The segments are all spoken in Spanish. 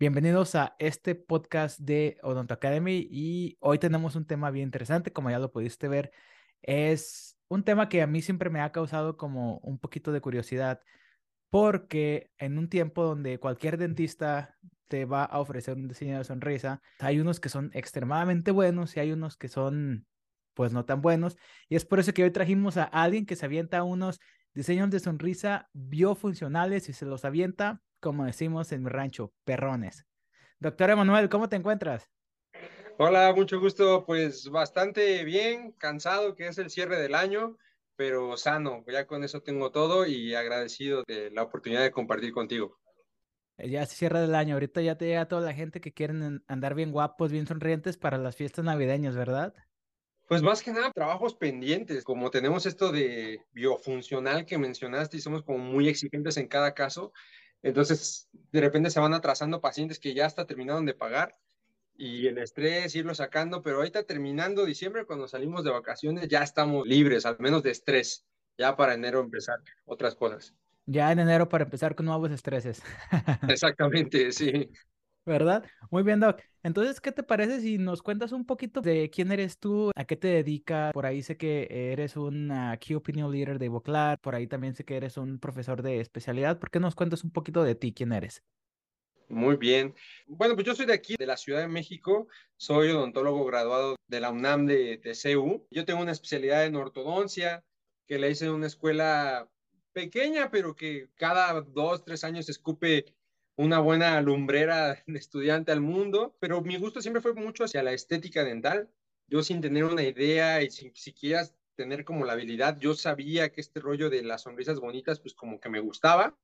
Bienvenidos a este podcast de Odonto Academy y hoy tenemos un tema bien interesante, como ya lo pudiste ver, es un tema que a mí siempre me ha causado como un poquito de curiosidad porque en un tiempo donde cualquier dentista te va a ofrecer un diseño de sonrisa, hay unos que son extremadamente buenos y hay unos que son pues no tan buenos y es por eso que hoy trajimos a alguien que se avienta unos diseños de sonrisa biofuncionales y se los avienta como decimos en mi rancho, perrones. Doctor Emanuel, ¿cómo te encuentras? Hola, mucho gusto. Pues bastante bien, cansado, que es el cierre del año, pero sano. Ya con eso tengo todo y agradecido de la oportunidad de compartir contigo. Ya se cierra el año. Ahorita ya te llega toda la gente que quieren andar bien guapos, bien sonrientes para las fiestas navideñas, ¿verdad? Pues más que nada, trabajos pendientes. Como tenemos esto de biofuncional que mencionaste y somos como muy exigentes en cada caso, entonces, de repente se van atrasando pacientes que ya hasta terminaron de pagar y el estrés, irlo sacando, pero ahorita terminando diciembre, cuando salimos de vacaciones, ya estamos libres, al menos de estrés, ya para enero empezar otras cosas. Ya en enero para empezar con nuevos estreses. Exactamente, sí. ¿verdad? Muy bien, Doc. Entonces, ¿qué te parece si nos cuentas un poquito de quién eres tú, a qué te dedicas? Por ahí sé que eres un Key Opinion Leader de Voclar, por ahí también sé que eres un profesor de especialidad. ¿Por qué nos cuentas un poquito de ti, quién eres? Muy bien. Bueno, pues yo soy de aquí, de la Ciudad de México. Soy odontólogo graduado de la UNAM de, de. Yo tengo una especialidad en ortodoncia que la hice en una escuela pequeña, pero que cada dos, tres años escupe una buena lumbrera estudiante al mundo, pero mi gusto siempre fue mucho hacia la estética dental. Yo sin tener una idea y sin siquiera tener como la habilidad, yo sabía que este rollo de las sonrisas bonitas, pues como que me gustaba,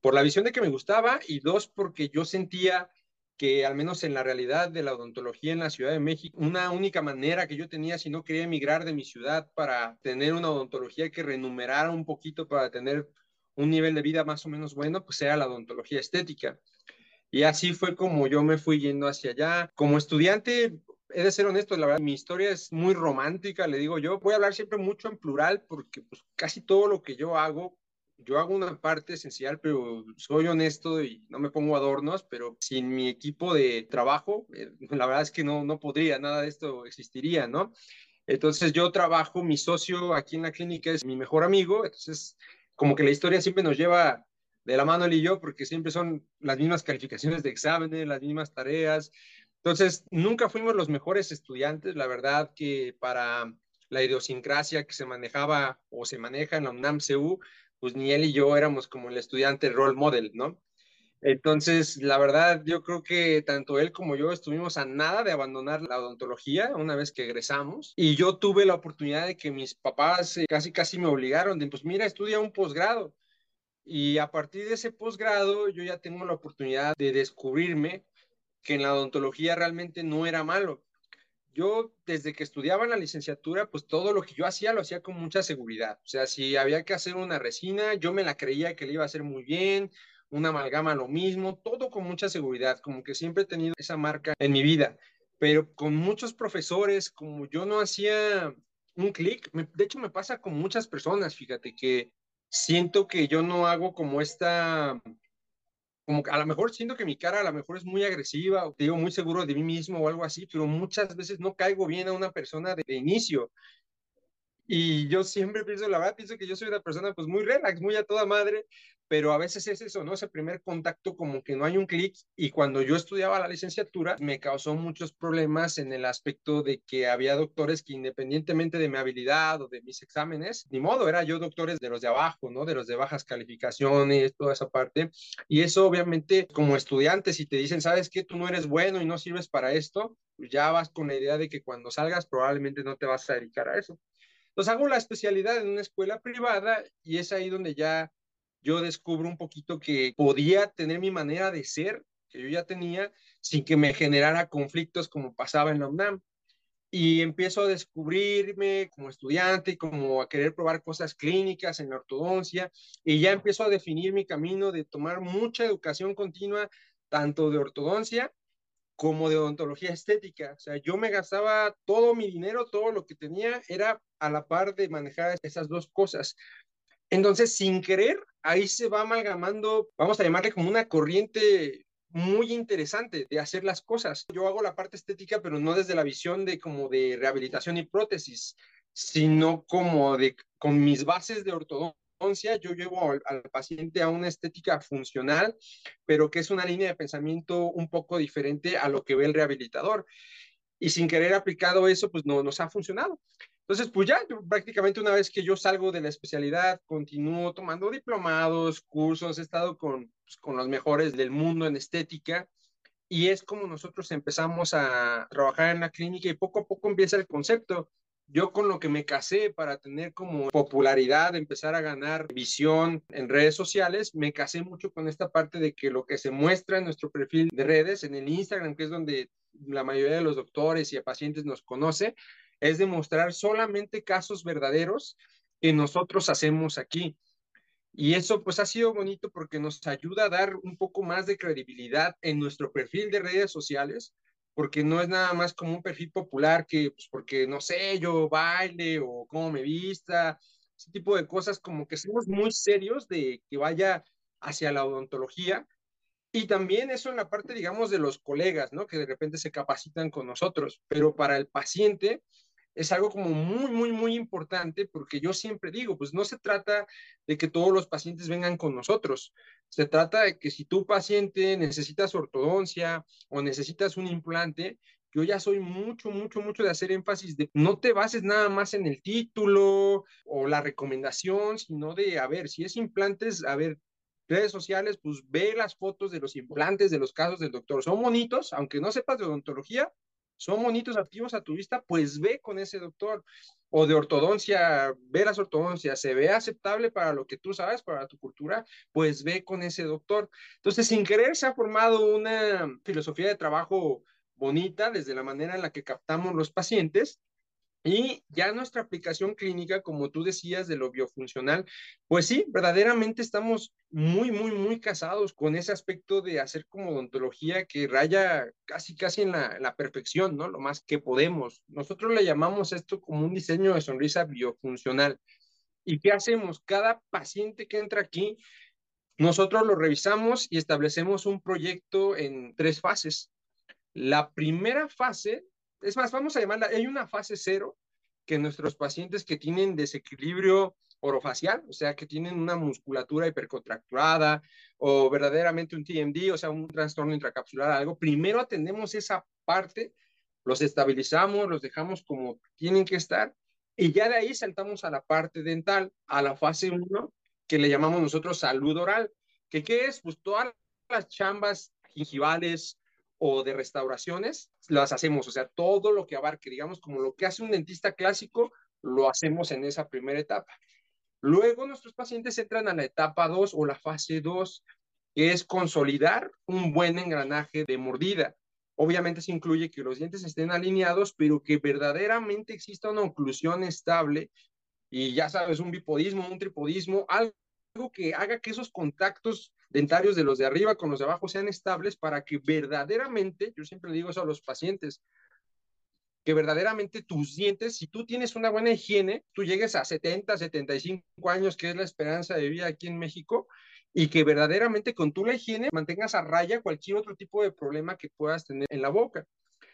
por la visión de que me gustaba y dos, porque yo sentía que al menos en la realidad de la odontología en la Ciudad de México, una única manera que yo tenía si no quería emigrar de mi ciudad para tener una odontología que renumerara un poquito, para tener un nivel de vida más o menos bueno, pues era la odontología estética. Y así fue como yo me fui yendo hacia allá. Como estudiante, he de ser honesto, la verdad, mi historia es muy romántica, le digo yo. Voy a hablar siempre mucho en plural porque pues, casi todo lo que yo hago, yo hago una parte esencial, pero soy honesto y no me pongo adornos, pero sin mi equipo de trabajo, eh, la verdad es que no, no podría, nada de esto existiría, ¿no? Entonces yo trabajo, mi socio aquí en la clínica es mi mejor amigo, entonces como que la historia siempre nos lleva de la mano él y yo, porque siempre son las mismas calificaciones de exámenes, las mismas tareas. Entonces, nunca fuimos los mejores estudiantes, la verdad que para la idiosincrasia que se manejaba o se maneja en la UNAM-CU, pues ni él y yo éramos como el estudiante role model, ¿no? Entonces, la verdad, yo creo que tanto él como yo estuvimos a nada de abandonar la odontología una vez que egresamos. Y yo tuve la oportunidad de que mis papás eh, casi, casi me obligaron de, pues mira, estudia un posgrado. Y a partir de ese posgrado, yo ya tengo la oportunidad de descubrirme que en la odontología realmente no era malo. Yo, desde que estudiaba la licenciatura, pues todo lo que yo hacía lo hacía con mucha seguridad. O sea, si había que hacer una resina, yo me la creía que le iba a hacer muy bien una amalgama lo mismo, todo con mucha seguridad, como que siempre he tenido esa marca en mi vida, pero con muchos profesores, como yo no hacía un clic, de hecho me pasa con muchas personas, fíjate que siento que yo no hago como esta, como a lo mejor siento que mi cara a lo mejor es muy agresiva, o te digo muy seguro de mí mismo o algo así, pero muchas veces no caigo bien a una persona de, de inicio. Y yo siempre pienso, la verdad, pienso que yo soy una persona pues muy relax, muy a toda madre, pero a veces es eso, ¿no? Ese primer contacto como que no hay un clic y cuando yo estudiaba la licenciatura me causó muchos problemas en el aspecto de que había doctores que independientemente de mi habilidad o de mis exámenes, ni modo, era yo doctores de los de abajo, ¿no? De los de bajas calificaciones, toda esa parte. Y eso obviamente como estudiante, si te dicen, sabes que tú no eres bueno y no sirves para esto, pues ya vas con la idea de que cuando salgas probablemente no te vas a dedicar a eso. Entonces hago la especialidad en una escuela privada y es ahí donde ya yo descubro un poquito que podía tener mi manera de ser, que yo ya tenía, sin que me generara conflictos como pasaba en la UNAM. Y empiezo a descubrirme como estudiante, como a querer probar cosas clínicas en la ortodoncia, y ya empiezo a definir mi camino de tomar mucha educación continua, tanto de ortodoncia como de odontología estética. O sea, yo me gastaba todo mi dinero, todo lo que tenía, era a la par de manejar esas dos cosas. Entonces, sin querer, ahí se va amalgamando, vamos a llamarle como una corriente muy interesante de hacer las cosas. Yo hago la parte estética, pero no desde la visión de como de rehabilitación y prótesis, sino como de con mis bases de ortodoncia, yo llevo al, paciente a una estética funcional, pero que es una línea de pensamiento un poco diferente a lo que ve el rehabilitador. Y sin querer aplicado eso, pues no nos ha funcionado. Entonces, pues ya prácticamente una vez que yo salgo de la especialidad, continúo tomando diplomados, cursos, he estado con, pues, con los mejores del mundo en estética y es como nosotros empezamos a trabajar en la clínica y poco a poco empieza el concepto. Yo con lo que me casé para tener como popularidad, empezar a ganar visión en redes sociales, me casé mucho con esta parte de que lo que se muestra en nuestro perfil de redes, en el Instagram, que es donde la mayoría de los doctores y pacientes nos conoce, es demostrar solamente casos verdaderos que nosotros hacemos aquí. Y eso pues ha sido bonito porque nos ayuda a dar un poco más de credibilidad en nuestro perfil de redes sociales, porque no es nada más como un perfil popular que, pues porque no sé, yo baile o cómo me vista, ese tipo de cosas, como que somos muy serios de que vaya hacia la odontología. Y también eso en la parte, digamos, de los colegas, ¿no? Que de repente se capacitan con nosotros, pero para el paciente, es algo como muy, muy, muy importante porque yo siempre digo, pues no se trata de que todos los pacientes vengan con nosotros, se trata de que si tu paciente necesitas ortodoncia o necesitas un implante, yo ya soy mucho, mucho, mucho de hacer énfasis de no te bases nada más en el título o la recomendación, sino de, a ver, si es implantes, a ver, redes sociales, pues ve las fotos de los implantes, de los casos del doctor. Son bonitos, aunque no sepas de odontología, son bonitos activos a tu vista, pues ve con ese doctor. O de ortodoncia, ve las ortodoncias, se ve aceptable para lo que tú sabes, para tu cultura, pues ve con ese doctor. Entonces, sin querer, se ha formado una filosofía de trabajo bonita desde la manera en la que captamos los pacientes y ya nuestra aplicación clínica, como tú decías, de lo biofuncional, pues sí, verdaderamente estamos muy, muy, muy casados con ese aspecto de hacer como odontología que raya casi, casi en la, la perfección, ¿no? Lo más que podemos. Nosotros le llamamos esto como un diseño de sonrisa biofuncional. ¿Y qué hacemos? Cada paciente que entra aquí, nosotros lo revisamos y establecemos un proyecto en tres fases. La primera fase es más, vamos a llamarla, hay una fase cero que nuestros pacientes que tienen desequilibrio orofacial, o sea, que tienen una musculatura hipercontracturada o verdaderamente un TMD, o sea, un trastorno intracapsular, algo, primero atendemos esa parte, los estabilizamos, los dejamos como tienen que estar y ya de ahí saltamos a la parte dental, a la fase 1, que le llamamos nosotros salud oral, que qué es? Pues todas las chambas gingivales, o de restauraciones, las hacemos, o sea, todo lo que abarque, digamos, como lo que hace un dentista clásico, lo hacemos en esa primera etapa. Luego nuestros pacientes entran a la etapa 2 o la fase 2, que es consolidar un buen engranaje de mordida. Obviamente se incluye que los dientes estén alineados, pero que verdaderamente exista una oclusión estable y ya sabes, un bipodismo, un tripodismo, algo que haga que esos contactos dentarios de los de arriba con los de abajo sean estables para que verdaderamente, yo siempre digo eso a los pacientes, que verdaderamente tus dientes, si tú tienes una buena higiene, tú llegues a 70, 75 años, que es la esperanza de vida aquí en México, y que verdaderamente con tu higiene mantengas a raya cualquier otro tipo de problema que puedas tener en la boca.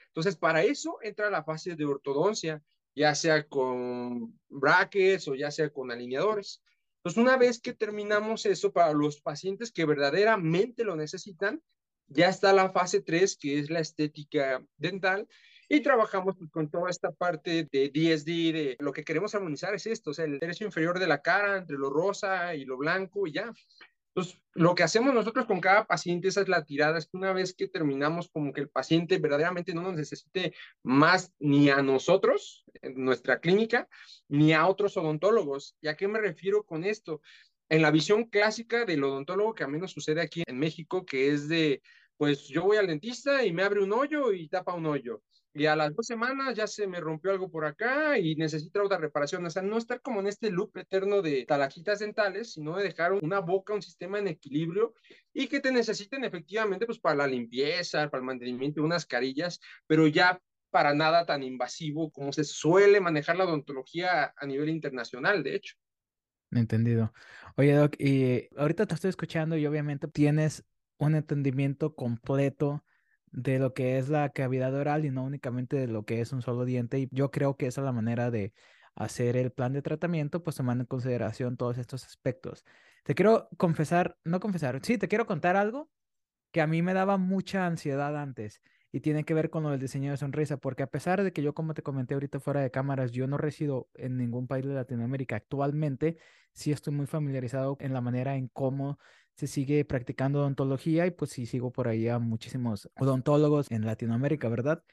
Entonces, para eso entra la fase de ortodoncia, ya sea con brackets o ya sea con alineadores. Entonces, una vez que terminamos eso para los pacientes que verdaderamente lo necesitan, ya está la fase 3, que es la estética dental, y trabajamos pues, con toda esta parte de DSD, de lo que queremos armonizar es esto, o sea, el tercio inferior de la cara entre lo rosa y lo blanco y ya. Entonces, lo que hacemos nosotros con cada paciente, esa es la tirada, es que una vez que terminamos como que el paciente verdaderamente no nos necesite más ni a nosotros, en nuestra clínica, ni a otros odontólogos. ¿Y a qué me refiero con esto? En la visión clásica del odontólogo que a menos sucede aquí en México, que es de, pues yo voy al dentista y me abre un hoyo y tapa un hoyo y a las dos semanas ya se me rompió algo por acá y necesita otra reparación. O sea, no estar como en este loop eterno de talajitas dentales, sino de dejar una boca, un sistema en equilibrio y que te necesiten efectivamente pues para la limpieza, para el mantenimiento de unas carillas, pero ya para nada tan invasivo como se suele manejar la odontología a nivel internacional, de hecho. Entendido. Oye, Doc, y ahorita te estoy escuchando y obviamente tienes un entendimiento completo de lo que es la cavidad oral y no únicamente de lo que es un solo diente. Y yo creo que esa es la manera de hacer el plan de tratamiento, pues tomando en consideración todos estos aspectos. Te quiero confesar, no confesar, sí, te quiero contar algo que a mí me daba mucha ansiedad antes y tiene que ver con lo del diseño de sonrisa, porque a pesar de que yo, como te comenté ahorita fuera de cámaras, yo no resido en ningún país de Latinoamérica actualmente, sí estoy muy familiarizado en la manera en cómo se sigue practicando odontología y pues sí sigo por ahí a muchísimos odontólogos en Latinoamérica, ¿verdad?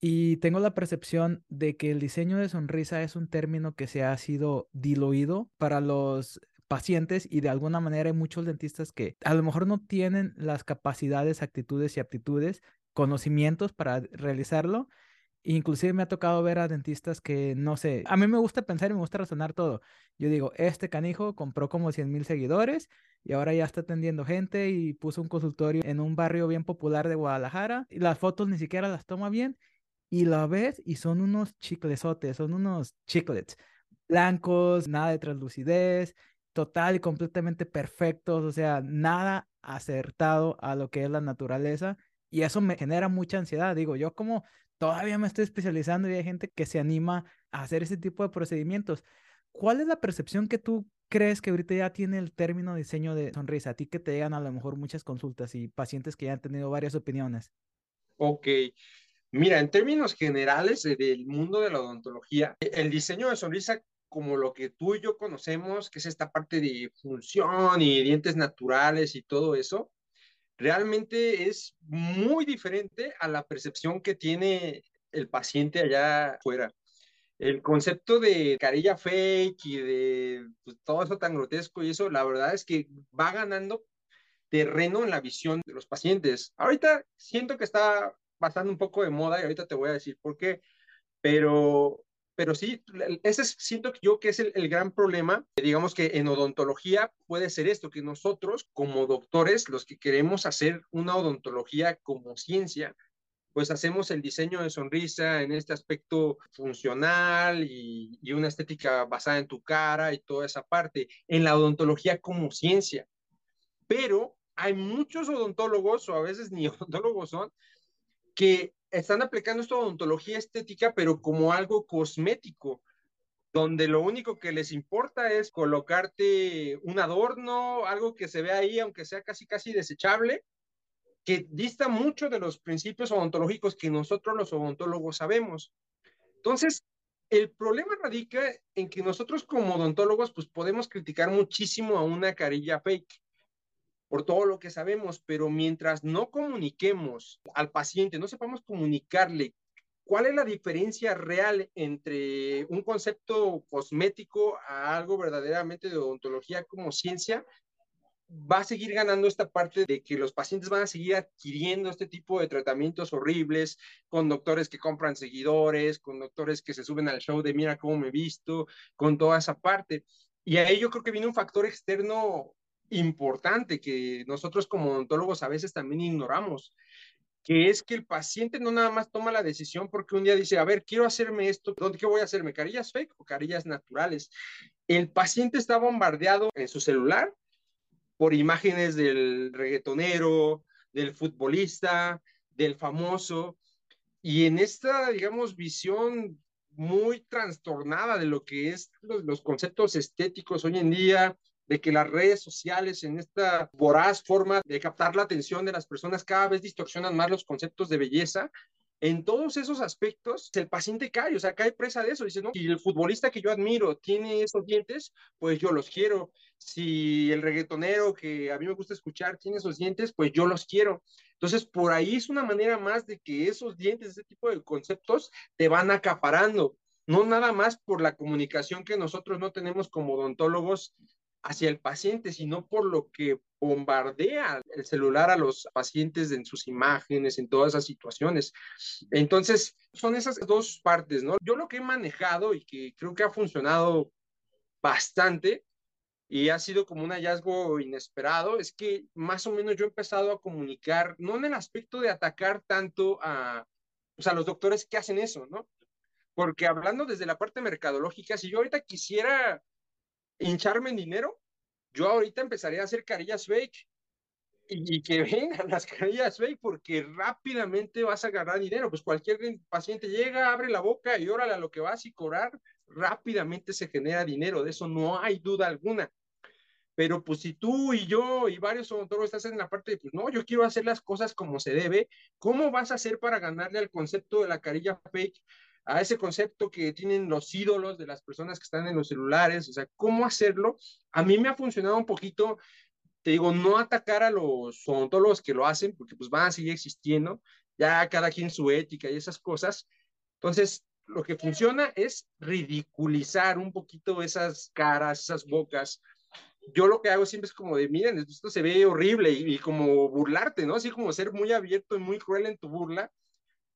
Y tengo la percepción de que el diseño de sonrisa es un término que se ha sido diluido para los pacientes y de alguna manera hay muchos dentistas que a lo mejor no tienen las capacidades, actitudes y aptitudes, conocimientos para realizarlo. Inclusive me ha tocado ver a dentistas que, no sé, a mí me gusta pensar y me gusta razonar todo. Yo digo, este canijo compró como 100 mil seguidores y ahora ya está atendiendo gente y puso un consultorio en un barrio bien popular de Guadalajara y las fotos ni siquiera las toma bien y la ves y son unos chiclesotes, son unos chiclets blancos, nada de translucidez, total y completamente perfectos, o sea, nada acertado a lo que es la naturaleza y eso me genera mucha ansiedad. Digo, yo como todavía me estoy especializando y hay gente que se anima a hacer ese tipo de procedimientos. ¿Cuál es la percepción que tú crees que ahorita ya tiene el término diseño de sonrisa? A ti que te llegan a lo mejor muchas consultas y pacientes que ya han tenido varias opiniones. Ok, Mira, en términos generales del mundo de la odontología, el diseño de sonrisa como lo que tú y yo conocemos, que es esta parte de función y dientes naturales y todo eso, realmente es muy diferente a la percepción que tiene el paciente allá afuera. El concepto de carilla fake y de pues, todo eso tan grotesco y eso, la verdad es que va ganando terreno en la visión de los pacientes. Ahorita siento que está pasando un poco de moda y ahorita te voy a decir por qué, pero, pero sí, ese es, siento yo que es el, gran problema. Digamos que en odontología puede ser esto, que nosotros como doctores, los que queremos hacer una odontología como ciencia, pues hacemos el diseño de sonrisa en este aspecto funcional y, y, una estética basada en tu cara y toda esa parte, en la odontología como ciencia. Pero hay muchos odontólogos, o a veces ni odontólogos son, que están aplicando esta odontología estética, pero como algo cosmético, donde lo único que les importa es colocarte un adorno, algo que se ve ahí, aunque sea casi casi desechable, que dista mucho de los principios odontológicos que nosotros los odontólogos sabemos. Entonces, el problema radica en que nosotros como odontólogos pues podemos criticar muchísimo a una carilla fake por todo lo que sabemos, pero mientras no comuniquemos al paciente, no sepamos comunicarle cuál es la diferencia real entre un concepto cosmético a algo verdaderamente de odontología como ciencia, va a seguir ganando esta parte de que los pacientes van a seguir adquiriendo este tipo de tratamientos horribles con doctores que compran seguidores, con doctores que se suben al show de mira cómo me he visto, con toda esa parte. Y ahí yo creo que viene un factor externo importante que nosotros como odontólogos a veces también ignoramos, que es que el paciente no nada más toma la decisión porque un día dice, a ver, quiero hacerme esto, ¿dónde qué voy a hacerme? ¿Carillas fake o carillas naturales? El paciente está bombardeado en su celular por imágenes del reggaetonero, del futbolista, del famoso, y en esta, digamos, visión muy trastornada de lo que es los, los conceptos estéticos hoy en día, de que las redes sociales en esta voraz forma de captar la atención de las personas cada vez distorsionan más los conceptos de belleza. En todos esos aspectos, el paciente cae, o sea, cae presa de eso. Dice, no, si el futbolista que yo admiro tiene esos dientes, pues yo los quiero. Si el reggaetonero que a mí me gusta escuchar tiene esos dientes, pues yo los quiero. Entonces, por ahí es una manera más de que esos dientes, ese tipo de conceptos, te van acaparando no nada más por la comunicación que nosotros no tenemos como odontólogos hacia el paciente, sino por lo que bombardea el celular a los pacientes en sus imágenes, en todas esas situaciones. Entonces, son esas dos partes, ¿no? Yo lo que he manejado y que creo que ha funcionado bastante y ha sido como un hallazgo inesperado, es que más o menos yo he empezado a comunicar, no en el aspecto de atacar tanto a, pues, a los doctores que hacen eso, ¿no? Porque hablando desde la parte mercadológica, si yo ahorita quisiera hincharme en dinero, yo ahorita empezaría a hacer carillas fake. y, que vengan las carillas fake porque rápidamente vas a agarrar dinero. Pues cualquier paciente llega, abre la boca y órale a lo que vas y cobrar, rápidamente se genera dinero, de eso no hay duda alguna. Pero pues si tú y yo y varios odontólogos estás en la parte de, pues no, yo quiero hacer las cosas como se debe, ¿cómo vas a hacer para ganarle al concepto de la carilla fake? A ese concepto que tienen los ídolos de las personas que están en los celulares, o sea, cómo hacerlo. A mí me ha funcionado un poquito, te digo, no atacar a los odontólogos que lo hacen, porque pues van a seguir existiendo, ya cada quien su ética y esas cosas. Entonces, lo que funciona es ridiculizar un poquito esas caras, esas bocas. Yo lo que hago siempre es como de, miren, esto se ve horrible y, como burlarte, ¿no? Así como ser muy abierto y muy cruel en tu burla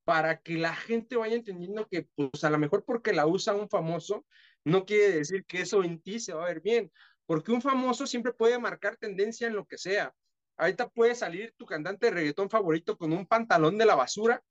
para que la gente vaya entendiendo que, pues a lo mejor porque la usa un famoso, no quiere decir que eso en ti se va a ver bien, porque un famoso siempre puede marcar tendencia en lo que sea. Ahorita puede salir tu cantante de reggaetón favorito con un pantalón de la basura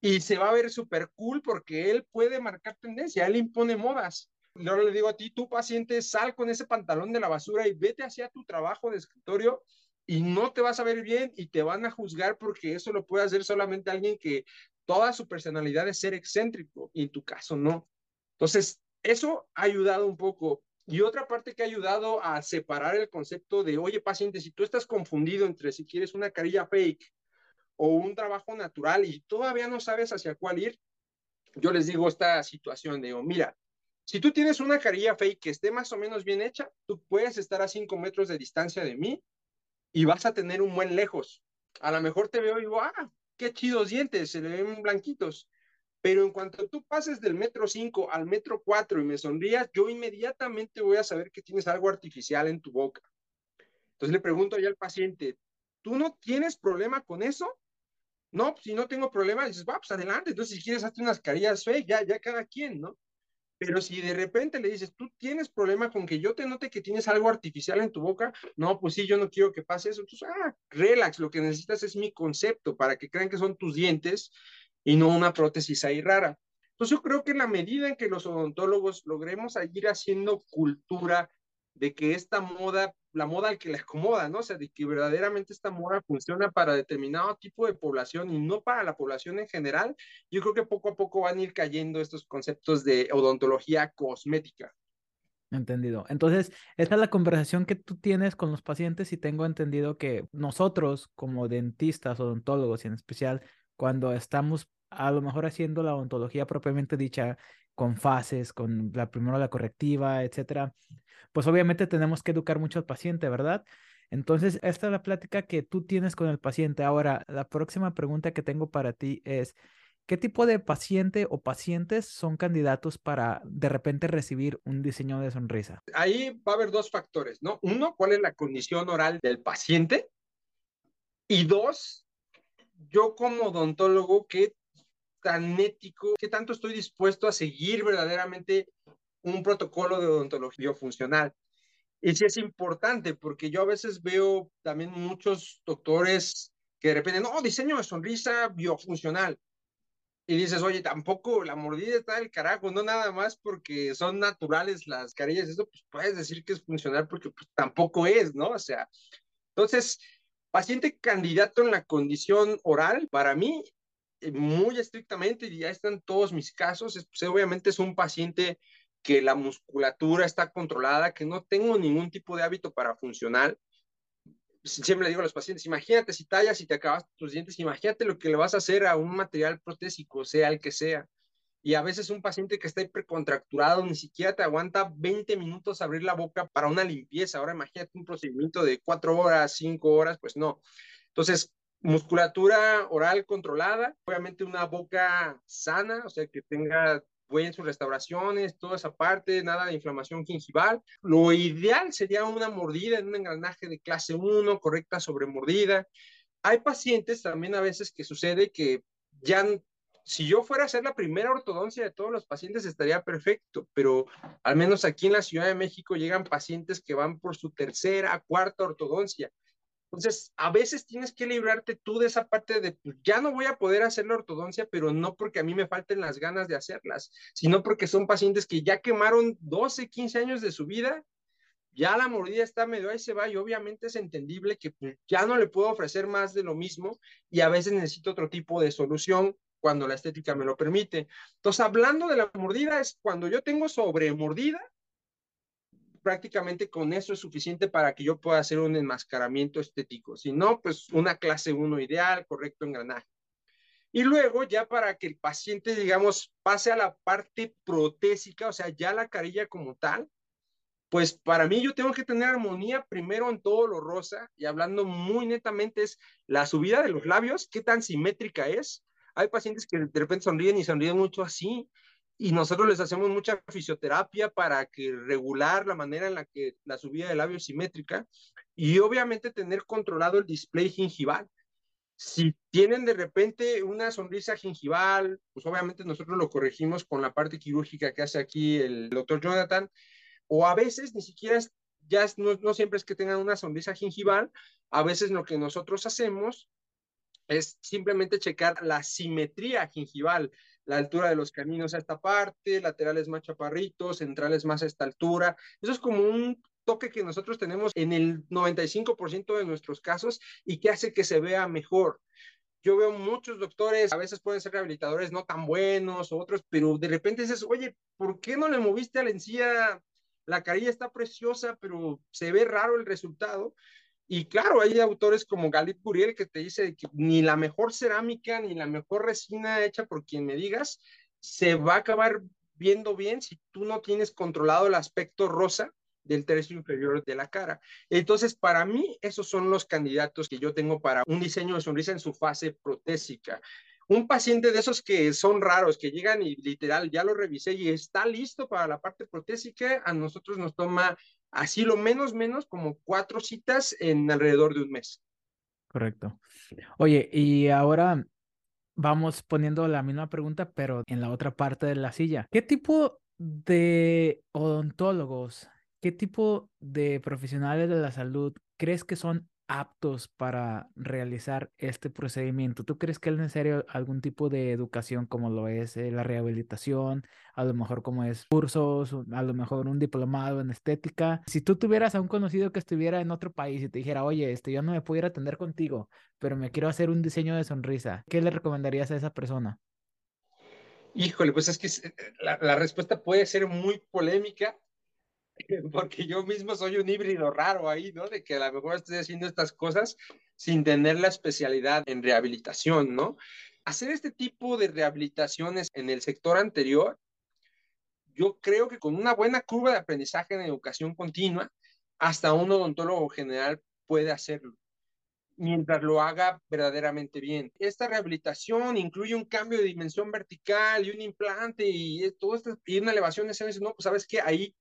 y se va a ver súper cool porque él puede marcar tendencia, él impone modas. Ahora le digo a ti, tu paciente, sal con ese pantalón de la basura y vete hacia tu trabajo de escritorio y no te vas a ver bien y te van a juzgar porque eso lo puede hacer solamente alguien que toda su personalidad es ser excéntrico y en tu caso no. Entonces, eso ha ayudado un poco. Y otra parte que ha ayudado a separar el concepto de, oye, paciente, si tú estás confundido entre si quieres una carilla fake o un trabajo natural y todavía no sabes hacia cuál ir, yo les digo esta situación, digo, mira, si tú tienes una carilla fake que esté más o menos bien hecha, tú puedes estar a 5 metros de distancia de mí y vas a tener un buen lejos. A lo mejor te veo y digo, ah, qué chidos dientes, se le ven blanquitos. Pero en cuanto tú pases del metro 5 al metro 4 y me sonrías, yo inmediatamente voy a saber que tienes algo artificial en tu boca. Entonces le pregunto ya al paciente, ¿tú no tienes problema con eso? No, si no tengo problema, dices, va, pues adelante. Entonces, si quieres hacer unas carillas fake, ya, ya cada quien, ¿no? Pero si de repente le dices, tú tienes problema con que yo te note que tienes algo artificial en tu boca, no, pues sí, yo no quiero que pase eso. Entonces, ah, relax, lo que necesitas es mi concepto para que crean que son tus dientes y no una prótesis ahí rara. Entonces, yo creo que en la medida en que los odontólogos logremos ir haciendo cultura de que esta moda la moda al que le acomoda, ¿no? O sea, de que verdaderamente esta moda funciona para determinado tipo de población y no para la población en general, yo creo que poco a poco van a ir cayendo estos conceptos de odontología cosmética. Entendido. Entonces, esta es la conversación que tú tienes con los pacientes y tengo entendido que nosotros como dentistas, odontólogos y en especial cuando estamos a lo mejor haciendo la odontología propiamente dicha con fases, con la primero la correctiva, etcétera, pues obviamente tenemos que educar mucho al paciente, ¿verdad? Entonces, esta es la plática que tú tienes con el paciente. Ahora, la próxima pregunta que tengo para ti es, ¿qué tipo de paciente o pacientes son candidatos para de repente recibir un diseño de sonrisa? Ahí va a haber dos factores, ¿no? Uno, ¿cuál es la condición oral del paciente? Y dos, yo como odontólogo, ¿qué tan ético, qué tanto estoy dispuesto a seguir verdaderamente un protocolo de odontología funcional. Y sí es importante porque yo a veces veo también muchos doctores que de repente, no, diseño de sonrisa biofuncional. Y dices, oye, tampoco la mordida está del carajo, no nada más porque son naturales las carillas, eso pues puedes decir que es funcional porque pues, tampoco es, ¿no? O sea, entonces, paciente candidato en la condición oral, para mí, muy estrictamente, y ya están todos mis casos, pues, obviamente es un paciente que la musculatura está controlada, que no tengo ningún tipo de hábito para funcionar. Siempre le digo a los pacientes, imagínate si tallas y te acabas tus dientes, imagínate lo que le vas a hacer a un material protésico, sea el que sea. Y a veces un paciente que está hipercontracturado ni siquiera te aguanta 20 minutos abrir la boca para una limpieza. Ahora imagínate un procedimiento de 4 horas, 5 horas, pues no. Entonces, musculatura oral controlada, obviamente una boca sana, o sea, que tenga en sus restauraciones, toda esa parte, nada de inflamación gingival. Lo ideal sería una mordida en un engranaje de clase 1, correcta sobre mordida. Hay pacientes también a veces que sucede que ya, si yo fuera a hacer la primera ortodoncia de todos los pacientes estaría perfecto, pero al menos aquí en la Ciudad de México llegan pacientes que van por su tercera, cuarta ortodoncia entonces, a veces tienes que librarte tú de esa parte de, pues, ya no voy a poder hacer la ortodoncia, pero no porque a mí me falten las ganas de hacerlas, sino porque son pacientes que ya quemaron 12, 15 años de su vida ya la mordida está medio ahí se va y obviamente es entendible que pues, ya no le puedo ofrecer más de lo mismo y a veces necesito otro tipo de solución cuando la estética me lo permite. Entonces, hablando de la mordida, es cuando yo tengo sobre mordida, prácticamente con eso es suficiente para que yo pueda hacer un enmascaramiento estético. Si no, pues una clase 1 ideal, correcto engranaje. Y luego ya para que el paciente, digamos, pase a la parte protésica, o sea, ya la carilla como tal, pues para mí yo tengo que tener armonía primero en todo lo rosa y hablando muy netamente es la subida de los labios, qué tan simétrica es. Hay pacientes que de repente sonríen y sonríen mucho así y nosotros les hacemos mucha fisioterapia para que regular la manera en la que la subida de labios es simétrica y obviamente tener controlado el display gingival. Si tienen de repente una sonrisa gingival, pues obviamente nosotros lo corregimos con la parte quirúrgica que hace aquí el doctor Jonathan, o a veces ni siquiera ya no, siempre es que tengan una sonrisa gingival, a veces lo que nosotros hacemos es simplemente checar la simetría gingival, la altura de los caminos a esta parte, laterales más chaparritos, centrales más a esta altura. Eso es como un toque que nosotros tenemos en el 95% de nuestros casos y que hace que se vea mejor. Yo veo muchos doctores, a veces pueden ser rehabilitadores no tan buenos, otros, pero de repente dices, oye, ¿por qué no le moviste a la encía la carilla está preciosa, pero se ve raro el resultado. Y claro, hay autores como Galit Buriel que te dice que ni la mejor cerámica ni la mejor resina hecha por quien me digas se va a acabar viendo bien si tú no tienes controlado el aspecto rosa del tercio inferior de la cara. Entonces, para mí, esos son los candidatos que yo tengo para un diseño de sonrisa en su fase protésica un paciente de esos que son raros, que llegan y literal, ya lo revisé y está listo para la parte protésica, a nosotros nos toma así lo menos, menos como cuatro citas en alrededor de un mes. Correcto. Oye, y ahora vamos poniendo la misma pregunta, pero en la otra parte de la silla. ¿Qué tipo de odontólogos, qué tipo de profesionales de la salud crees que son aptos para realizar este procedimiento? ¿Tú crees que es necesario algún tipo de educación como lo es eh, la rehabilitación, a lo mejor como es cursos, a lo mejor un diplomado en estética? Si tú tuvieras a un conocido que estuviera en otro país y te dijera, oye, este, yo no me pudiera atender contigo, pero me quiero hacer un diseño de sonrisa, ¿qué le recomendarías a esa persona? Híjole, pues es que eh, la, la respuesta puede ser muy polémica, porque yo mismo soy un híbrido raro ahí, ¿no? De que a lo mejor estoy haciendo estas cosas sin tener la especialidad en rehabilitación, ¿no? Hacer este tipo de rehabilitaciones en el sector anterior, yo creo que con una buena curva de aprendizaje en educación continua, hasta un odontólogo general puede hacerlo mientras lo haga verdaderamente bien. Esta rehabilitación incluye un cambio de dimensión vertical y un implante y todo esto, y una elevación de ese, no, pues sabes que ahí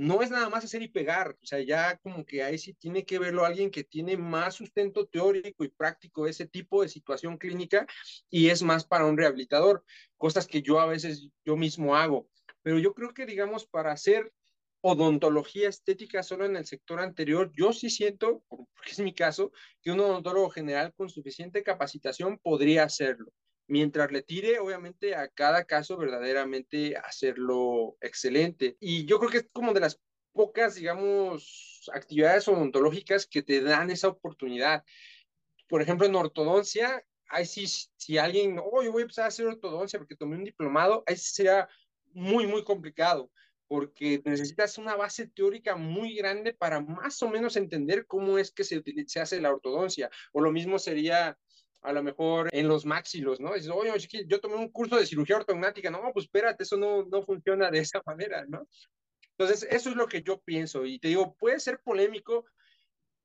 no es nada más hacer y pegar, o sea, ya como que ahí sí tiene que verlo alguien que tiene más sustento teórico y práctico de ese tipo de situación clínica y es más para un rehabilitador, cosas que yo a veces yo mismo hago. Pero yo creo que, digamos, para hacer odontología estética solo en el sector anterior, yo sí siento, porque es mi caso, que un odontólogo general con suficiente capacitación podría hacerlo mientras le tire, obviamente, a cada caso verdaderamente hacerlo excelente. Y yo creo que es como de las pocas, digamos, actividades odontológicas que te dan esa oportunidad. Por ejemplo, en ortodoncia, ahí sí, si alguien, oh, yo voy a empezar a hacer ortodoncia porque tomé un diplomado, ahí sí sería muy, muy complicado porque necesitas una base teórica muy grande para más o menos entender cómo es que se, se hace la ortodoncia. O lo mismo sería a lo mejor en los máxilos, ¿no? Dices, oye, yo tomé un curso de cirugía ortognática, no, pues espérate, eso no, no funciona de esa manera, ¿no? Entonces, eso es lo que yo pienso y te digo, puede ser polémico.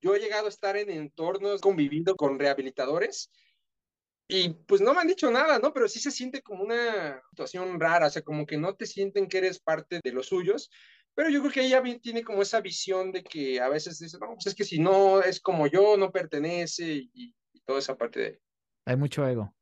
Yo he llegado a estar en entornos conviviendo con rehabilitadores y pues no me han dicho nada, ¿no? Pero sí se siente como una situación rara, o sea, como que no te sienten que eres parte de los suyos, pero yo creo que ella tiene como esa visión de que a veces dice, no, pues es que si no es como yo, no pertenece y, y toda esa parte de, hay mucho ego.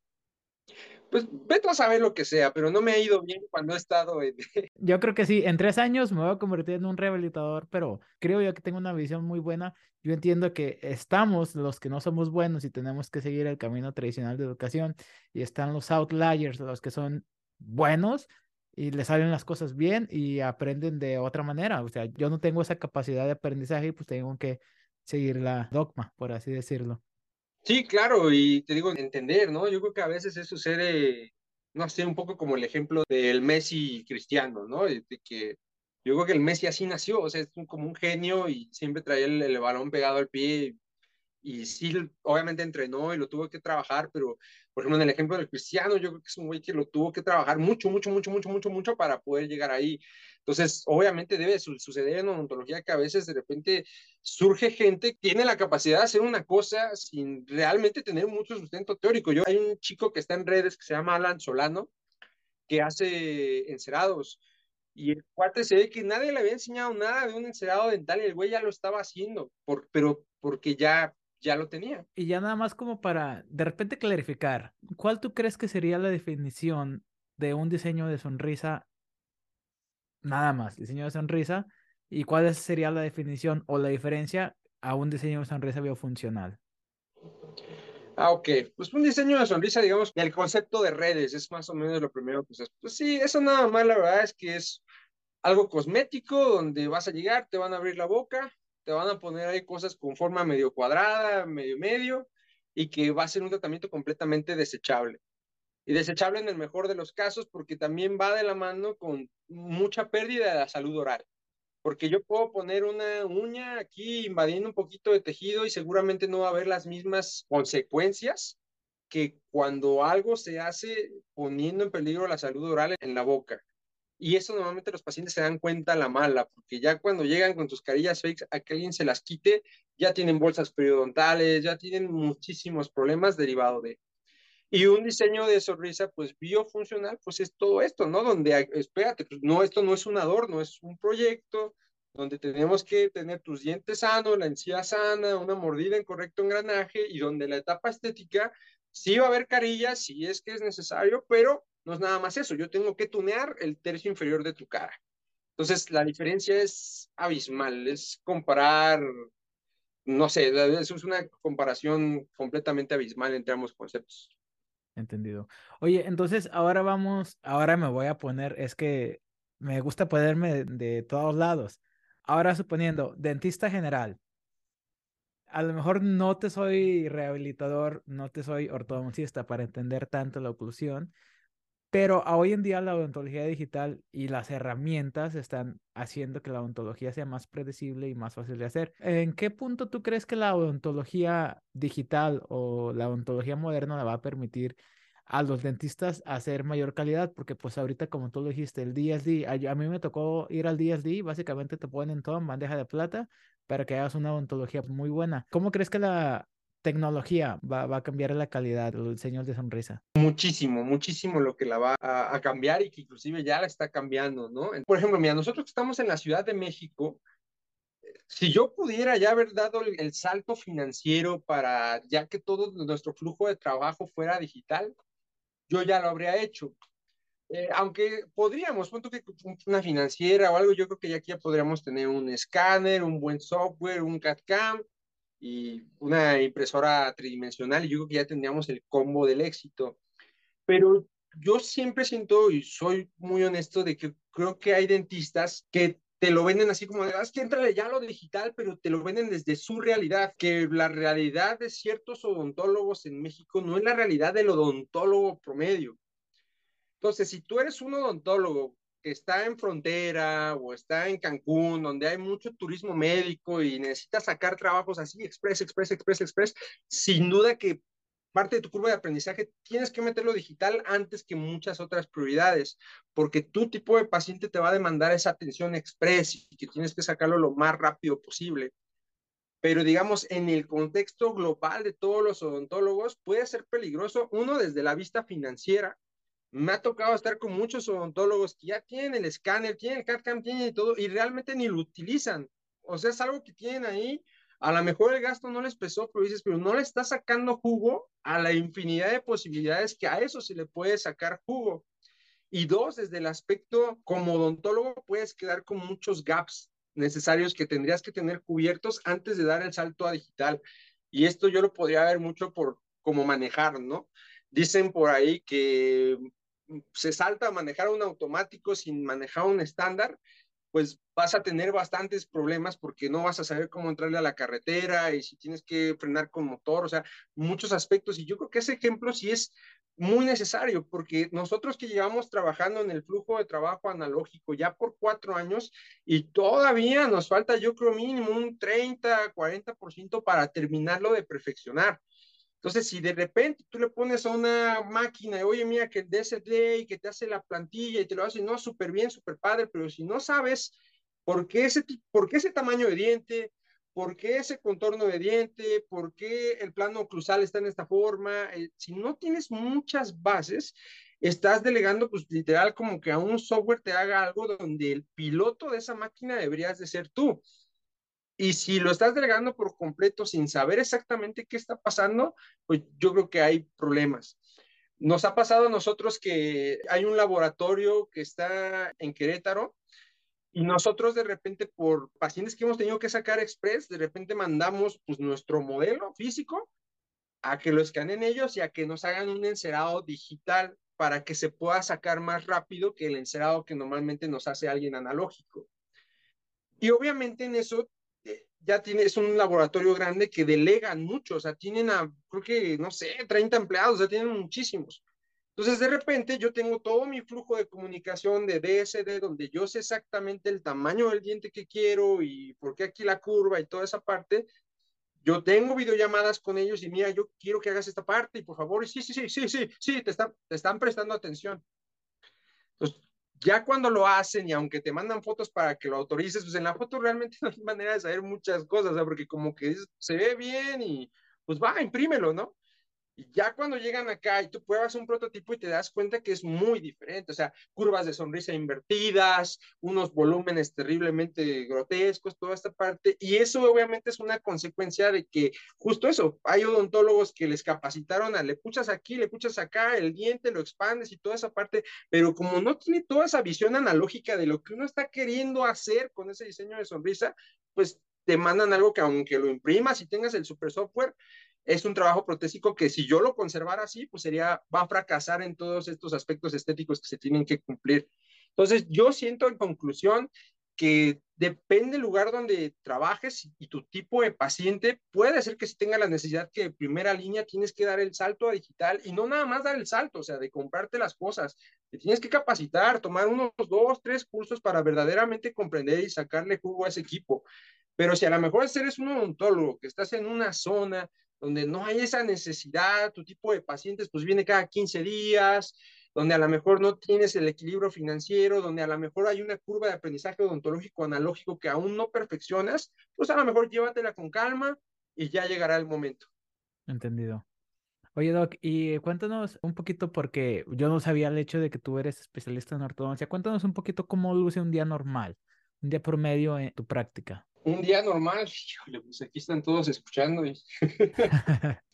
Pues vete a saber lo que sea, pero no me ha ido bien cuando he estado en... Yo creo que sí, en tres años me voy a convertir en un rehabilitador, pero creo yo que tengo una visión muy buena. Yo entiendo que estamos los que no somos buenos y tenemos que seguir el camino tradicional de educación y están los outliers, los que son buenos y le salen las cosas bien y aprenden de otra manera. O sea, yo no tengo esa capacidad de aprendizaje y pues tengo que seguir la dogma, por así decirlo. Sí, claro, y te digo, entender, ¿no? Yo creo que a veces eso sucede, no sé, un poco como el ejemplo del Messi cristiano, ¿no? De, que yo creo que el Messi así nació, o sea, es como un genio y siempre traía el, el balón pegado al pie y sí, obviamente entrenó y lo tuvo que trabajar, pero por ejemplo, en el ejemplo del cristiano, yo creo que es un güey que lo tuvo que trabajar mucho, mucho, mucho, mucho, mucho, mucho para poder llegar ahí. Entonces, obviamente debe suceder en odontología que a veces de repente surge gente que tiene la capacidad de hacer una cosa sin realmente tener mucho sustento teórico. Yo hay un chico que está en redes que se llama Alan Solano, que hace encerados. Y el cuate se ve que nadie le había enseñado nada de un encerado dental y el güey ya lo estaba haciendo, por, pero porque ya ya lo tenía. Y ya nada más como para de repente clarificar, ¿cuál tú crees que sería la definición de un diseño de sonrisa? Nada más, diseño de sonrisa. ¿Y cuál sería la definición o la diferencia a un diseño de sonrisa biofuncional? Ah, ok. Pues un diseño de sonrisa, digamos, el concepto de redes es más o menos lo primero que Pues sí, eso nada más, la verdad es que es algo cosmético donde vas a llegar, te van a abrir la boca, te van a poner ahí cosas con forma medio cuadrada, medio medio, y que va a ser un tratamiento completamente desechable. Y desechable en el mejor de los casos porque también va de la mano con mucha pérdida de la salud oral. Porque yo puedo poner una uña aquí invadiendo un poquito de tejido y seguramente no va a haber las mismas consecuencias que cuando algo se hace poniendo en peligro la salud oral en la boca. Y eso normalmente los pacientes se dan cuenta la mala, porque ya cuando llegan con sus carillas fakes a que alguien se las quite, ya tienen bolsas periodontales, ya tienen muchísimos problemas derivados de. Y un diseño de sonrisa, pues biofuncional, pues es todo esto, ¿no? Donde, espérate, pues no, esto no es un adorno, es un proyecto donde tenemos que tener tus dientes sanos, la encía sana, una mordida en correcto engranaje y donde la etapa estética sí va a haber carillas, si es que es necesario, pero no es nada más eso, yo tengo que tunear el tercio inferior de tu cara. Entonces, la diferencia es abismal, es comparar, no sé, es una comparación completamente abismal entre ambos conceptos. Entendido. Oye, entonces ahora vamos, ahora me voy a poner, es que me gusta ponerme de, todos lados. Ahora suponiendo, dentista general, a lo mejor no te soy rehabilitador, no te soy ortodoncista para entender tanto la oclusión, pero hoy en día la odontología digital y las herramientas están haciendo que la odontología sea más predecible y más fácil de hacer. ¿En qué punto tú crees que la odontología digital o la odontología moderna la va a permitir a los dentistas hacer mayor calidad? Porque pues ahorita como tú lo dijiste, el DSD, a, mí me tocó ir al DSD, básicamente te ponen todo en bandeja de plata para que hagas una odontología muy buena. ¿Cómo crees que la tecnología va, va, a cambiar la calidad del diseño de sonrisa? Muchísimo, muchísimo lo que la va a, a, cambiar y que inclusive ya la está cambiando, ¿no? Por ejemplo, mira, nosotros que estamos en la Ciudad de México, si yo pudiera ya haber dado el, el salto financiero para ya que todo nuestro flujo de trabajo fuera digital, yo ya lo habría hecho. Eh, aunque podríamos, punto que una financiera o algo, yo creo que ya aquí ya podríamos tener un escáner, un buen software, un CAD-CAM, y una impresora tridimensional y yo creo que ya tendríamos el combo del éxito. Pero yo siempre siento y soy muy honesto de que creo que hay dentistas que te lo venden así como, es que entrale ya lo digital, pero te lo venden desde su realidad, que la realidad de ciertos odontólogos en México no es la realidad del odontólogo promedio. Entonces, si tú eres un odontólogo que está en frontera o está en Cancún, donde hay mucho turismo médico y necesitas sacar trabajos así, express, express, express, express, sin duda que parte de tu curva de aprendizaje tienes que meterlo digital antes que muchas otras prioridades, porque tu tipo de paciente te va a demandar esa atención express y que tienes que sacarlo lo más rápido posible. Pero digamos, en el contexto global de todos los odontólogos, puede ser peligroso, uno desde la vista financiera, me ha tocado estar con muchos odontólogos que ya tienen el escáner, tienen el CAD-CAM, tienen todo, y realmente ni lo utilizan. O sea, es algo que tienen ahí. A lo mejor el gasto no les pesó, pero dices, pero no le está sacando jugo a la infinidad de posibilidades que a eso se le puede sacar jugo. Y dos, desde el aspecto como odontólogo, puedes quedar con muchos gaps necesarios que tendrías que tener cubiertos antes de dar el salto a digital. Y esto yo lo podría ver mucho por cómo manejar, ¿no? Dicen por ahí que se salta a manejar un automático sin manejar un estándar, pues vas a tener bastantes problemas porque no vas a saber cómo entrarle a la carretera y si tienes que frenar con motor, o sea, muchos aspectos. Y yo creo que ese ejemplo sí es muy necesario porque nosotros que llevamos trabajando en el flujo de trabajo analógico ya por cuatro años y todavía nos falta, yo creo, mínimo un 30, 40% para terminarlo de perfeccionar. Entonces, si de repente tú le pones a una máquina, oye, mira, que el DSD que te hace la plantilla y te lo hace, no, súper bien, súper padre, pero si no sabes por qué ese, por qué ese tamaño de diente, por qué ese contorno de diente, por qué el plano oclusal está en esta forma, eh, si no tienes muchas bases, estás delegando, pues literal, como que a un software te haga algo donde el piloto de esa máquina deberías de ser tú. Y si lo estás delegando por completo sin saber exactamente qué está pasando, pues yo creo que hay problemas. Nos ha pasado a nosotros que hay un laboratorio que está en Querétaro y nosotros de repente por pacientes que hemos tenido que sacar express, de repente mandamos pues nuestro modelo físico a que lo escaneen ellos y a que nos hagan un encerado digital para que se pueda sacar más rápido que el encerado que normalmente nos hace alguien analógico. Y obviamente en eso ya tienes un laboratorio grande que delegan mucho, o sea, tienen a, creo que, no sé, 30 empleados, o sea, tienen muchísimos. Entonces, de repente, yo tengo todo mi flujo de comunicación de DSD, donde yo sé exactamente el tamaño del diente que quiero y por qué aquí la curva y toda esa parte. Yo tengo videollamadas con ellos y mira, yo quiero que hagas esta parte y por favor, sí, sí, sí, sí, sí, sí, te están, te están prestando atención. Ya cuando lo hacen y aunque te mandan fotos para que lo autorices, pues en la foto realmente no hay manera de saber muchas cosas, o sea, porque como que se ve bien y pues va, imprímelo, ¿no? Y ya cuando llegan acá y tú pruebas un prototipo y te das cuenta que es muy diferente, o sea, curvas de sonrisa invertidas, unos volúmenes terriblemente grotescos, toda esta parte, y eso obviamente es una consecuencia de que justo eso, hay odontólogos que les capacitaron a le puchas aquí, le puchas acá, el diente lo expandes y toda esa parte, pero como no tiene toda esa visión analógica de lo que uno está queriendo hacer con ese diseño de sonrisa, pues te mandan algo que aunque lo imprimas y tengas el super software, es un trabajo protésico que si yo lo conservara así, pues sería, va a fracasar en todos estos aspectos estéticos que se tienen que cumplir. Entonces, yo siento en conclusión que depende del lugar donde trabajes y tu tipo de paciente, puede ser que si tenga la necesidad que de primera línea tienes que dar el salto a digital y no nada más dar el salto, o sea, de comprarte las cosas, te tienes que capacitar, tomar unos dos, tres cursos para verdaderamente comprender y sacarle jugo a ese equipo. Pero si a lo mejor eres un odontólogo que estás en una zona donde no hay esa necesidad, tu tipo de pacientes pues viene cada 15 días, donde a lo mejor no tienes el equilibrio financiero, donde a lo mejor hay una curva de aprendizaje odontológico analógico que aún no perfeccionas, pues a lo mejor llévatela con calma y ya llegará el momento. Entendido. Oye, Doc, y cuéntanos un poquito, porque yo no sabía el hecho de que tú eres especialista en ortodoncia. Cuéntanos un poquito cómo luce un día normal, un día promedio en tu práctica un día normal, pues aquí están todos escuchando. Y...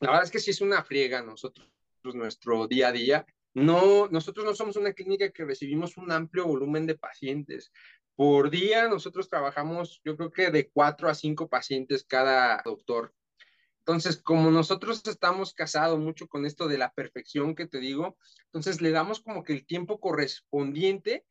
la verdad es que sí es una friega nosotros, nuestro día a día. No, nosotros no somos una clínica que recibimos un amplio volumen de pacientes. Por día nosotros trabajamos, yo creo que de cuatro a cinco pacientes cada doctor. Entonces, como nosotros estamos casados mucho con esto de la perfección que te digo, entonces le damos como que el tiempo correspondiente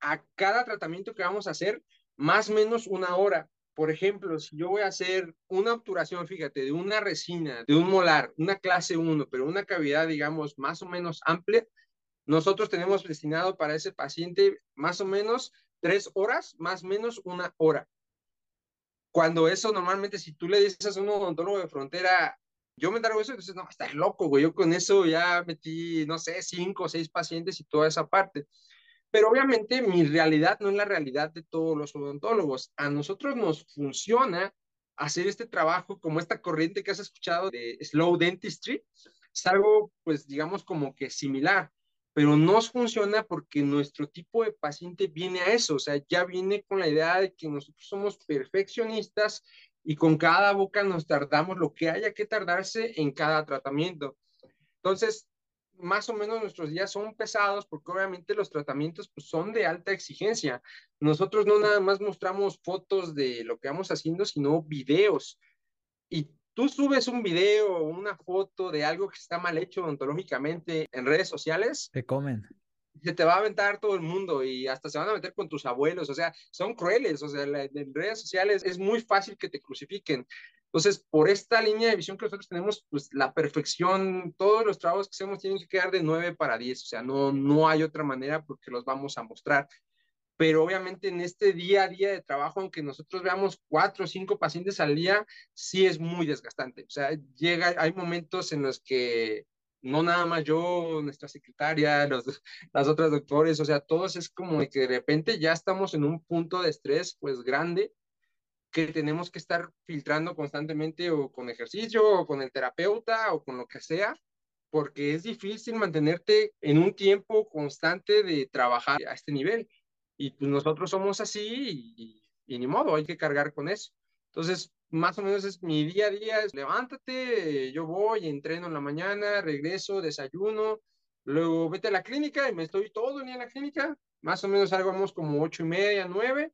a cada tratamiento que vamos a hacer, más o menos una hora por ejemplo, si yo voy a hacer una obturación, fíjate, de una resina, de un molar, una clase 1, pero una cavidad, digamos, más o menos amplia, nosotros tenemos destinado para ese paciente más o menos tres horas, más o menos una hora. Cuando eso normalmente, si tú le dices a un odontólogo de frontera, yo me encargo eso, entonces, no, estás loco, güey, yo con eso ya metí, no sé, cinco o seis pacientes y toda esa parte. Pero obviamente mi realidad no es la realidad de todos los odontólogos. A nosotros nos funciona hacer este trabajo como esta corriente que has escuchado de slow dentistry. Es algo, pues, digamos, como que similar, pero nos funciona porque nuestro tipo de paciente viene a eso, o sea, ya viene con la idea de que nosotros somos perfeccionistas y con cada boca nos tardamos lo que haya que tardarse en cada tratamiento. Entonces, más o menos nuestros días son pesados porque obviamente los tratamientos pues, son de alta exigencia. Nosotros no nada más mostramos fotos de lo que vamos haciendo, sino videos. Y tú subes un video o una foto de algo que está mal hecho odontológicamente en redes sociales. Te comen. se te va a aventar todo el mundo y hasta se van a meter con tus abuelos, o sea, son crueles, o sea, en redes sociales es muy fácil que te crucifiquen. Entonces, por esta línea de visión que nosotros tenemos, pues la perfección, todos los trabajos que hacemos tienen que quedar de 9 para 10, o sea, no, no hay otra manera porque los vamos a mostrar. Pero obviamente en este día a día de trabajo, aunque nosotros veamos cuatro o cinco pacientes al día, sí es muy desgastante. O sea, llega, hay momentos en los que no nada más yo, nuestra secretaria, los, las otras doctores, o sea, todos es como que de repente ya estamos en un punto de estrés pues grande que tenemos que estar filtrando constantemente o con ejercicio o con el terapeuta o con lo que sea, porque es difícil mantenerte en un tiempo constante de trabajar a este nivel. Y pues nosotros somos así y, y ni modo, hay que cargar con eso. Entonces, más o menos es mi día a día, es levántate, yo voy, entreno en la mañana, regreso, desayuno, luego vete a la clínica y me estoy todo el día en la clínica, más o menos salgamos como ocho y media, nueve,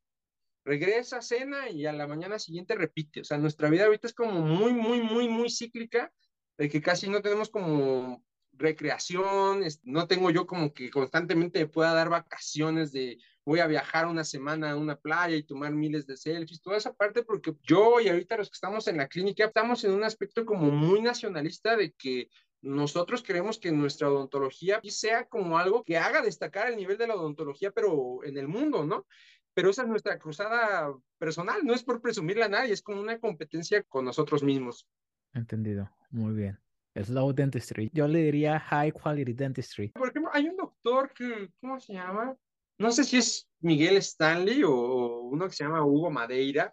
regresa, cena y a la mañana siguiente repite. O sea, nuestra vida ahorita es como muy, muy, muy, muy cíclica, de que casi no tenemos como recreación, no tengo yo como que constantemente pueda dar vacaciones de voy a viajar una semana a una playa y tomar miles de selfies, toda esa parte, porque yo y ahorita los que estamos en la clínica estamos en un aspecto como muy nacionalista de que nosotros queremos que nuestra odontología sea como algo que haga destacar el nivel de la odontología, pero en el mundo, ¿no? Pero esa es nuestra cruzada personal, no es por presumirla a nadie, es como una competencia con nosotros mismos. Entendido, muy bien. Es low dentistry. Yo le diría high quality dentistry. Por ejemplo, hay un doctor que, ¿cómo se llama? no sé si es Miguel Stanley o uno que se llama Hugo Madeira,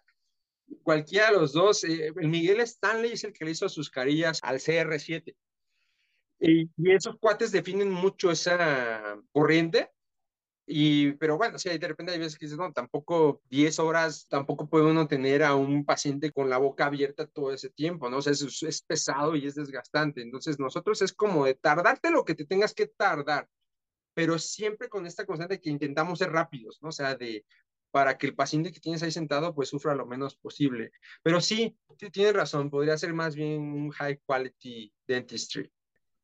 cualquiera de los dos, eh, el Miguel Stanley es el que le hizo sus carillas al CR7. Y, esos cuates definen mucho esa corriente. Y, pero bueno, sí, de repente hay veces que dices, no, tampoco 10 horas, tampoco puede uno tener a un paciente con la boca abierta todo ese tiempo, ¿no? O sea, es, es pesado y es desgastante. Entonces, nosotros es como de tardarte lo que te tengas que tardar pero siempre con esta constante que intentamos ser rápidos, ¿no? O sea, de para que el paciente que tienes ahí sentado pues sufra lo menos posible. Pero sí tienes razón, podría ser más bien un high quality dentistry.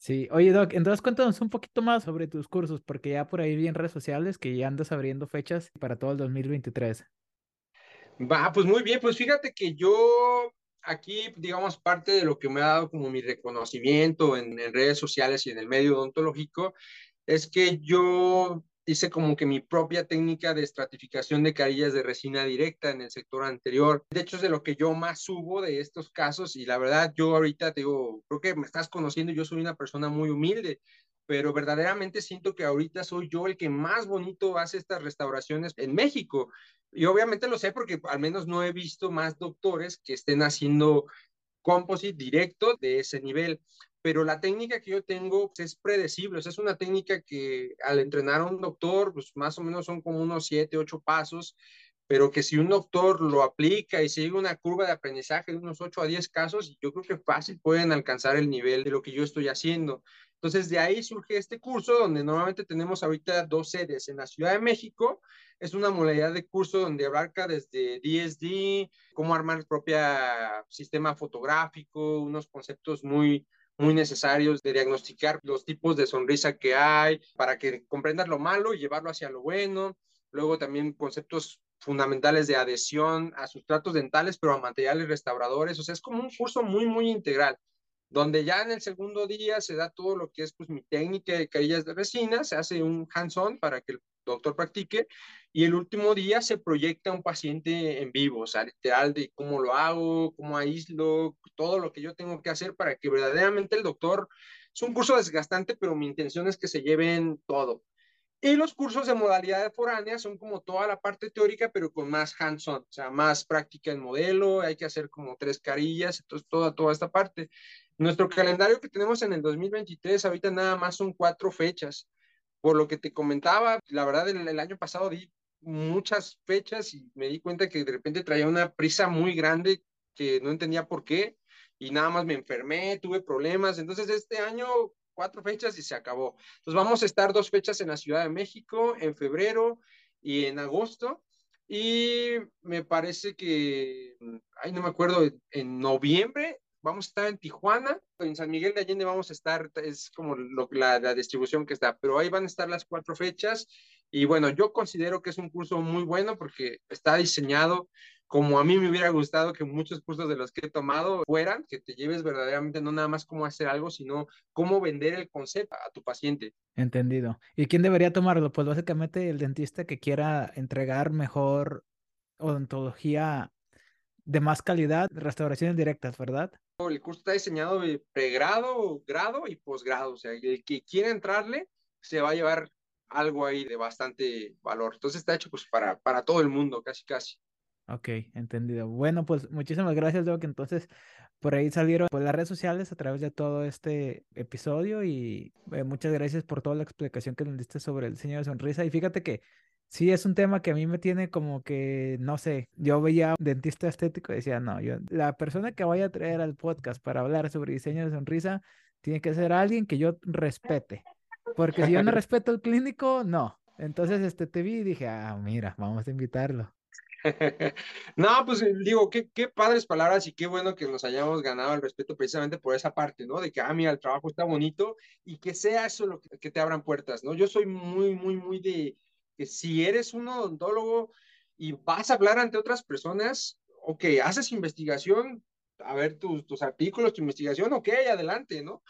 Sí, oye Doc, entonces cuéntanos un poquito más sobre tus cursos, porque ya por ahí vi en redes sociales que ya andas abriendo fechas para todo el 2023. Va, pues muy bien, pues fíjate que yo aquí, digamos, parte de lo que me ha dado como mi reconocimiento en, en redes sociales y en el medio odontológico es que yo hice como que mi propia técnica de estratificación de carillas de resina directa en el sector anterior. De hecho, es de lo que yo más subo de estos casos y la verdad, yo ahorita te digo, creo que me estás conociendo, yo soy una persona muy humilde, pero verdaderamente siento que ahorita soy yo el que más bonito hace estas restauraciones en México. Y obviamente lo sé porque al menos no he visto más doctores que estén haciendo composite directo de ese nivel pero la técnica que yo tengo es predecible, es una técnica que al entrenar a un doctor, pues más o menos son como unos 7, 8 pasos, pero que si un doctor lo aplica y sigue una curva de aprendizaje de unos 8 a 10 casos, yo creo que fácil pueden alcanzar el nivel de lo que yo estoy haciendo. Entonces, de ahí surge este curso donde normalmente tenemos ahorita dos sedes. En la Ciudad de México es una modalidad de curso donde abarca desde DSD, cómo armar el propio sistema fotográfico, unos conceptos muy muy necesarios de diagnosticar los tipos de sonrisa que hay para que comprendas lo malo y llevarlo hacia lo bueno. Luego también conceptos fundamentales de adhesión a sustratos dentales, pero a materiales restauradores. O sea, es como un curso muy, muy integral, donde ya en el segundo día se da todo lo que es pues mi técnica de carillas de resina, se hace un hands-on para que el doctor practique y el último día se proyecta un paciente en vivo, o sea, literal de cómo lo hago, cómo aíslo, todo lo que yo tengo que hacer para que verdaderamente el doctor, es un curso desgastante, pero mi intención es que se lleven todo. Y los cursos de modalidad foránea son como toda la parte teórica, pero con más hands-on, o sea, más práctica en modelo, hay que hacer como tres carillas, entonces toda, toda esta parte. Nuestro calendario que tenemos en el 2023, ahorita nada más son cuatro fechas. Por lo que te comentaba, la verdad, el, el año pasado di muchas fechas y me di cuenta que de repente traía una prisa muy grande que no entendía por qué y nada más me enfermé, tuve problemas. Entonces este año cuatro fechas y se acabó. Entonces vamos a estar dos fechas en la Ciudad de México, en febrero y en agosto. Y me parece que, ay, no me acuerdo, en noviembre vamos a estar en Tijuana, en San Miguel de Allende vamos a estar, es como la, la distribución que está, pero ahí van a estar las cuatro fechas y bueno, yo considero que es un curso muy bueno porque está diseñado como a mí me hubiera gustado que muchos cursos de los que he tomado fueran, que te lleves verdaderamente no nada más cómo hacer algo, sino cómo vender el concepto a tu paciente. Entendido. ¿Y quién debería tomarlo? Pues básicamente el dentista que quiera entregar mejor odontología de más calidad, restauraciones directas, ¿verdad? El curso está diseñado de pregrado, grado y posgrado, o sea, el que quiera entrarle se va a llevar algo ahí de bastante valor. Entonces está hecho pues para, para todo el mundo, casi casi. Ok, entendido. Bueno, pues muchísimas gracias, que Entonces, por ahí salieron por las redes sociales a través de todo este episodio y eh, muchas gracias por toda la explicación que nos diste sobre el diseño de sonrisa. Y fíjate que sí es un tema que a mí me tiene como que, no sé, yo veía un dentista estético y decía, no, yo, la persona que vaya a traer al podcast para hablar sobre diseño de sonrisa tiene que ser alguien que yo respete. Porque si yo no respeto el clínico, no. Entonces, este, te vi y dije, ah, mira, vamos a invitarlo. no, pues eh, digo, qué, qué padres palabras y qué bueno que nos hayamos ganado el respeto precisamente por esa parte, ¿no? De que, ah, mira, el trabajo está bonito y que sea eso lo que, te abran puertas, ¿no? Yo soy muy, muy, muy de que si eres un odontólogo y vas a hablar ante otras personas, ok, haces investigación, a ver tus, tus artículos, tu investigación, ok, adelante, ¿no?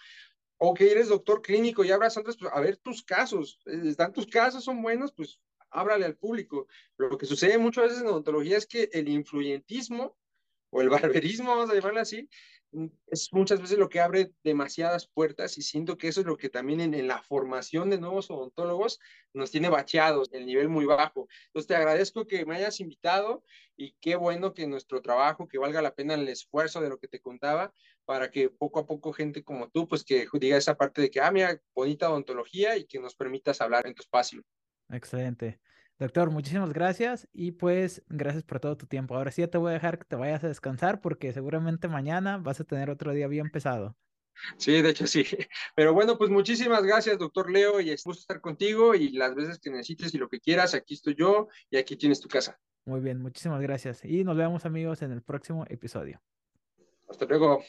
O que eres doctor clínico y abras otras, pues, a ver tus casos, eh, están tus casos, son buenos, pues ábrale al público. Lo que sucede muchas veces en odontología es que el influyentismo o el barberismo, vamos a llamarlo así, es muchas veces lo que abre demasiadas puertas y siento que eso es lo que también en, la formación de nuevos odontólogos nos tiene bacheados, el nivel muy bajo. Entonces te agradezco que me hayas invitado y qué bueno que nuestro trabajo, que valga la pena el esfuerzo de lo que te contaba, para que poco a poco gente como tú, pues que diga esa parte de que, ah, mira, bonita odontología y que nos permitas hablar en tu espacio. Excelente. Doctor, muchísimas gracias y pues gracias por todo tu tiempo. Ahora sí ya te voy a dejar que te vayas a descansar porque seguramente mañana vas a tener otro día bien pesado. Sí, de hecho sí. Pero bueno, pues muchísimas gracias, doctor Leo, y es gusto estar contigo y las veces que necesites y lo que quieras, aquí estoy yo y aquí tienes tu casa. Muy bien, muchísimas gracias. Y nos vemos amigos en el próximo episodio. Hasta luego.